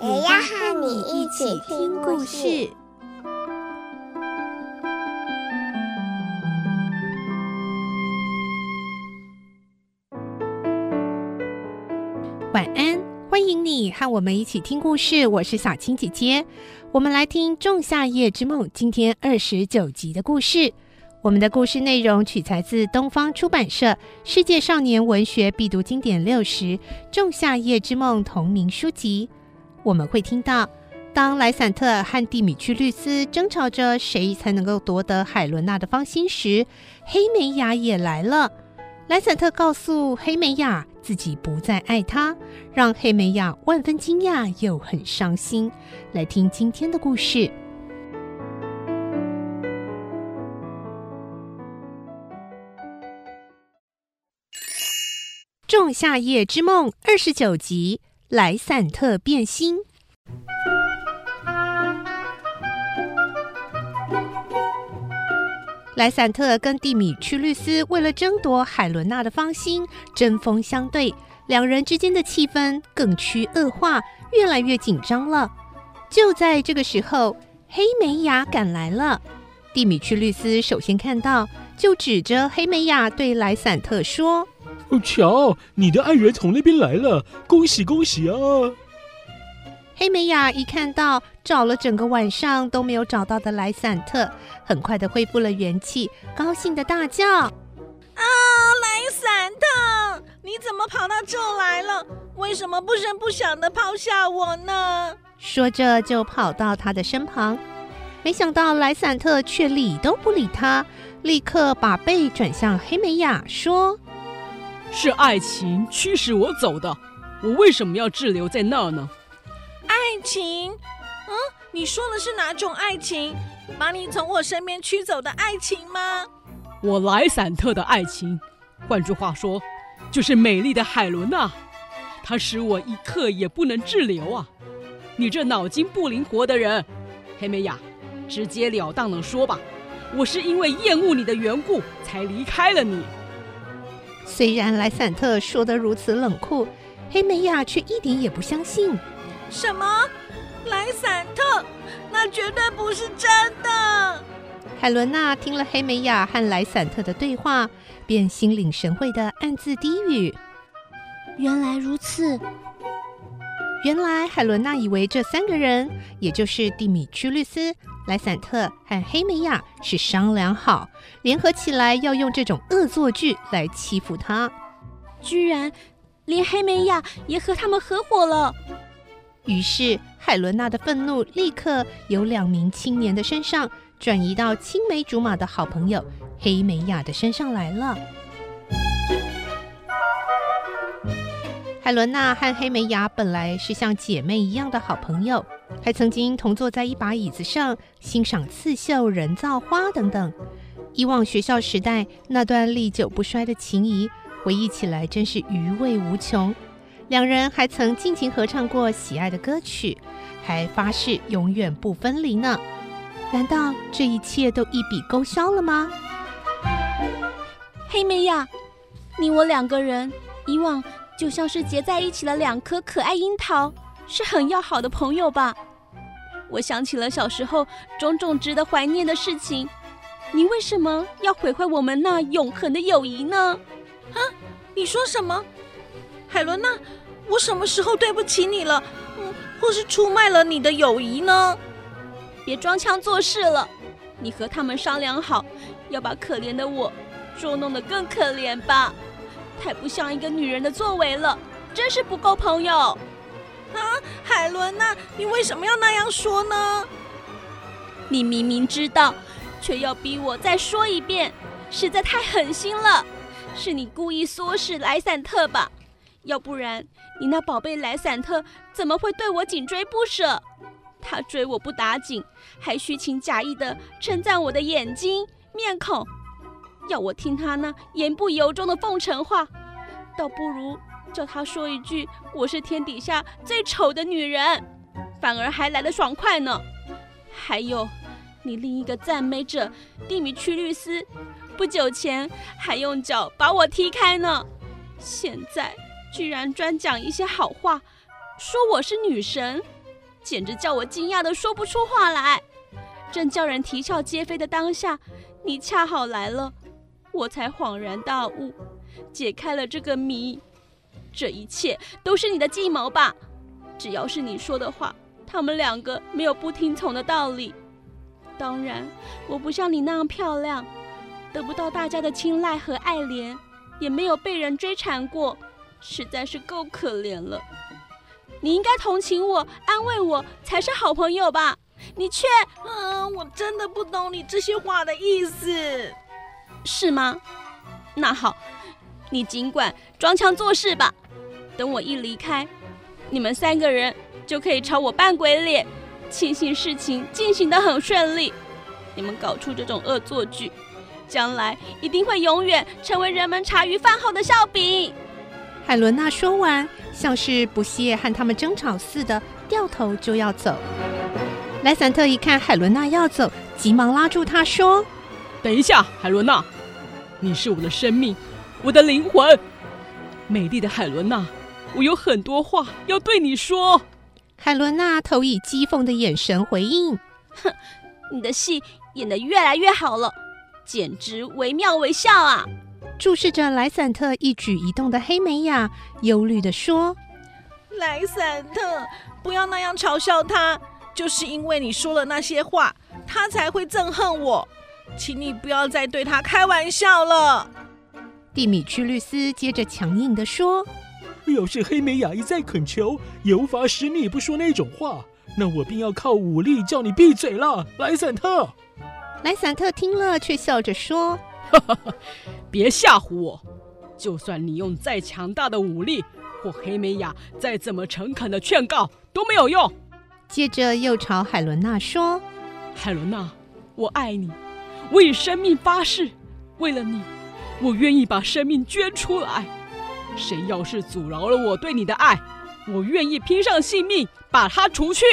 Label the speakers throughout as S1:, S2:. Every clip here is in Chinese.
S1: 也要和你一起听故事。
S2: 晚安。欢迎你和我们一起听故事，我是小青姐姐。我们来听《仲夏夜之梦》今天二十九集的故事。我们的故事内容取材自东方出版社《世界少年文学必读经典六十·仲夏夜之梦》同名书籍。我们会听到，当莱散特和蒂米屈律斯争吵着谁才能够夺得海伦娜的芳心时，黑美雅也来了。莱散特告诉黑美雅自己不再爱她，让黑美雅万分惊讶又很伤心。来听今天的故事，《仲夏夜之梦》二十九集：莱散特变心。莱散特跟蒂米屈律斯为了争夺海伦娜的芳心，针锋相对，两人之间的气氛更趋恶化，越来越紧张了。就在这个时候，黑美雅赶来了。蒂米屈律斯首先看到，就指着黑美雅对莱散特说：“
S3: 瞧，你的爱人从那边来了，恭喜恭喜啊！”
S2: 黑美雅一看到找了整个晚上都没有找到的莱散特，很快的恢复了元气，高兴的大叫：“啊，
S4: 莱散特，你怎么跑到这来了？为什么不声不响的抛下我呢？”
S2: 说着就跑到他的身旁，没想到莱散特却理都不理他，立刻把背转向黑美雅，说：“
S5: 是爱情驱使我走的，我为什么要滞留在那儿呢？”
S4: 爱情？嗯，你说的是哪种爱情？把你从我身边驱走的爱情吗？
S5: 我莱散特的爱情，换句话说，就是美丽的海伦娜。她使我一刻也不能滞留啊！你这脑筋不灵活的人，黑美雅，直截了当的说吧，我是因为厌恶你的缘故才离开了你。
S2: 虽然莱散特说得如此冷酷，黑美雅却一点也不相信。
S4: 什么？莱散特？那绝对不是真的！
S2: 海伦娜听了黑美雅和莱散特的对话，便心领神会的暗自低语：“
S6: 原来如此。”
S2: 原来海伦娜以为这三个人，也就是蒂米屈律斯、莱散特和黑梅亚，是商量好联合起来要用这种恶作剧来欺负他，
S6: 居然连黑梅亚也和他们合伙了。
S2: 于是，海伦娜的愤怒立刻由两名青年的身上转移到青梅竹马的好朋友黑梅雅的身上来了。海伦娜和黑梅雅本来是像姐妹一样的好朋友，还曾经同坐在一把椅子上欣赏刺绣、人造花等等。以往学校时代那段历久不衰的情谊，回忆起来真是余味无穷。两人还曾尽情合唱过喜爱的歌曲，还发誓永远不分离呢。难道这一切都一笔勾销了吗？
S6: 黑梅雅，你我两个人以往就像是结在一起的两颗可爱樱桃，是很要好的朋友吧？我想起了小时候种种值得怀念的事情，你为什么要毁坏我们那永恒的友谊呢？
S4: 啊，你说什么？海伦娜，我什么时候对不起你了？嗯，或是出卖了你的友谊呢？
S6: 别装腔作势了，你和他们商量好，要把可怜的我捉弄得更可怜吧？太不像一个女人的作为了，真是不够朋友。
S4: 啊，海伦娜，你为什么要那样说呢？
S6: 你明明知道，却要逼我再说一遍，实在太狠心了。是你故意唆使莱散特吧？要不然你那宝贝莱散特怎么会对我紧追不舍？他追我不打紧，还虚情假意地称赞我的眼睛、面孔，要我听他那言不由衷的奉承话，倒不如叫他说一句“我是天底下最丑的女人”，反而还来得爽快呢。还有，你另一个赞美者蒂米屈律斯，不久前还用脚把我踢开呢，现在居然专讲一些好话，说我是女神。简直叫我惊讶得说不出话来。正叫人啼笑皆非的当下，你恰好来了，我才恍然大悟，解开了这个谜。这一切都是你的计谋吧？只要是你说的话，他们两个没有不听从的道理。当然，我不像你那样漂亮，得不到大家的青睐和爱怜，也没有被人追缠过，实在是够可怜了。你应该同情我、安慰我，才是好朋友吧？你却……
S4: 嗯，我真的不懂你这些话的意思，
S6: 是吗？那好，你尽管装腔作势吧。等我一离开，你们三个人就可以朝我扮鬼脸，庆幸事情进行得很顺利。你们搞出这种恶作剧，将来一定会永远成为人们茶余饭后的笑柄。
S2: 海伦娜说完，像是不屑和他们争吵似的，掉头就要走。莱散特一看海伦娜要走，急忙拉住她说：“
S5: 等一下，海伦娜，你是我的生命，我的灵魂，美丽的海伦娜，我有很多话要对你说。”
S2: 海伦娜投以讥讽的眼神回应：“
S6: 哼，你的戏演得越来越好了，简直惟妙惟肖啊！”
S2: 注视着莱散特一举一动的黑美雅，忧虑地说：“
S4: 莱散特，不要那样嘲笑他，就是因为你说了那些话，他才会憎恨我。请你不要再对他开玩笑了。”
S2: 蒂米屈律斯接着强硬地说：“
S3: 要是黑美雅一再恳求，也无法使你不说那种话，那我便要靠武力叫你闭嘴了。”莱散特，
S2: 莱散特听了却笑着说。
S5: 哈哈哈！别吓唬我！就算你用再强大的武力，或黑美雅再怎么诚恳的劝告，都没有用。
S2: 接着又朝海伦娜说：“
S5: 海伦娜，我爱你，我以生命发誓，为了你，我愿意把生命捐出来。谁要是阻挠了我对你的爱，我愿意拼上性命把他除去。”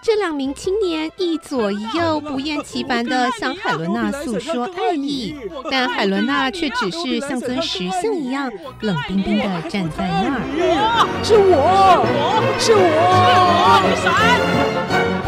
S2: 这两名青年一左一右，不厌其烦地向海伦娜诉说爱意，但海伦娜却只是像尊石像一样冷冰冰地站在那儿。
S3: 是我，是我，
S5: 是我，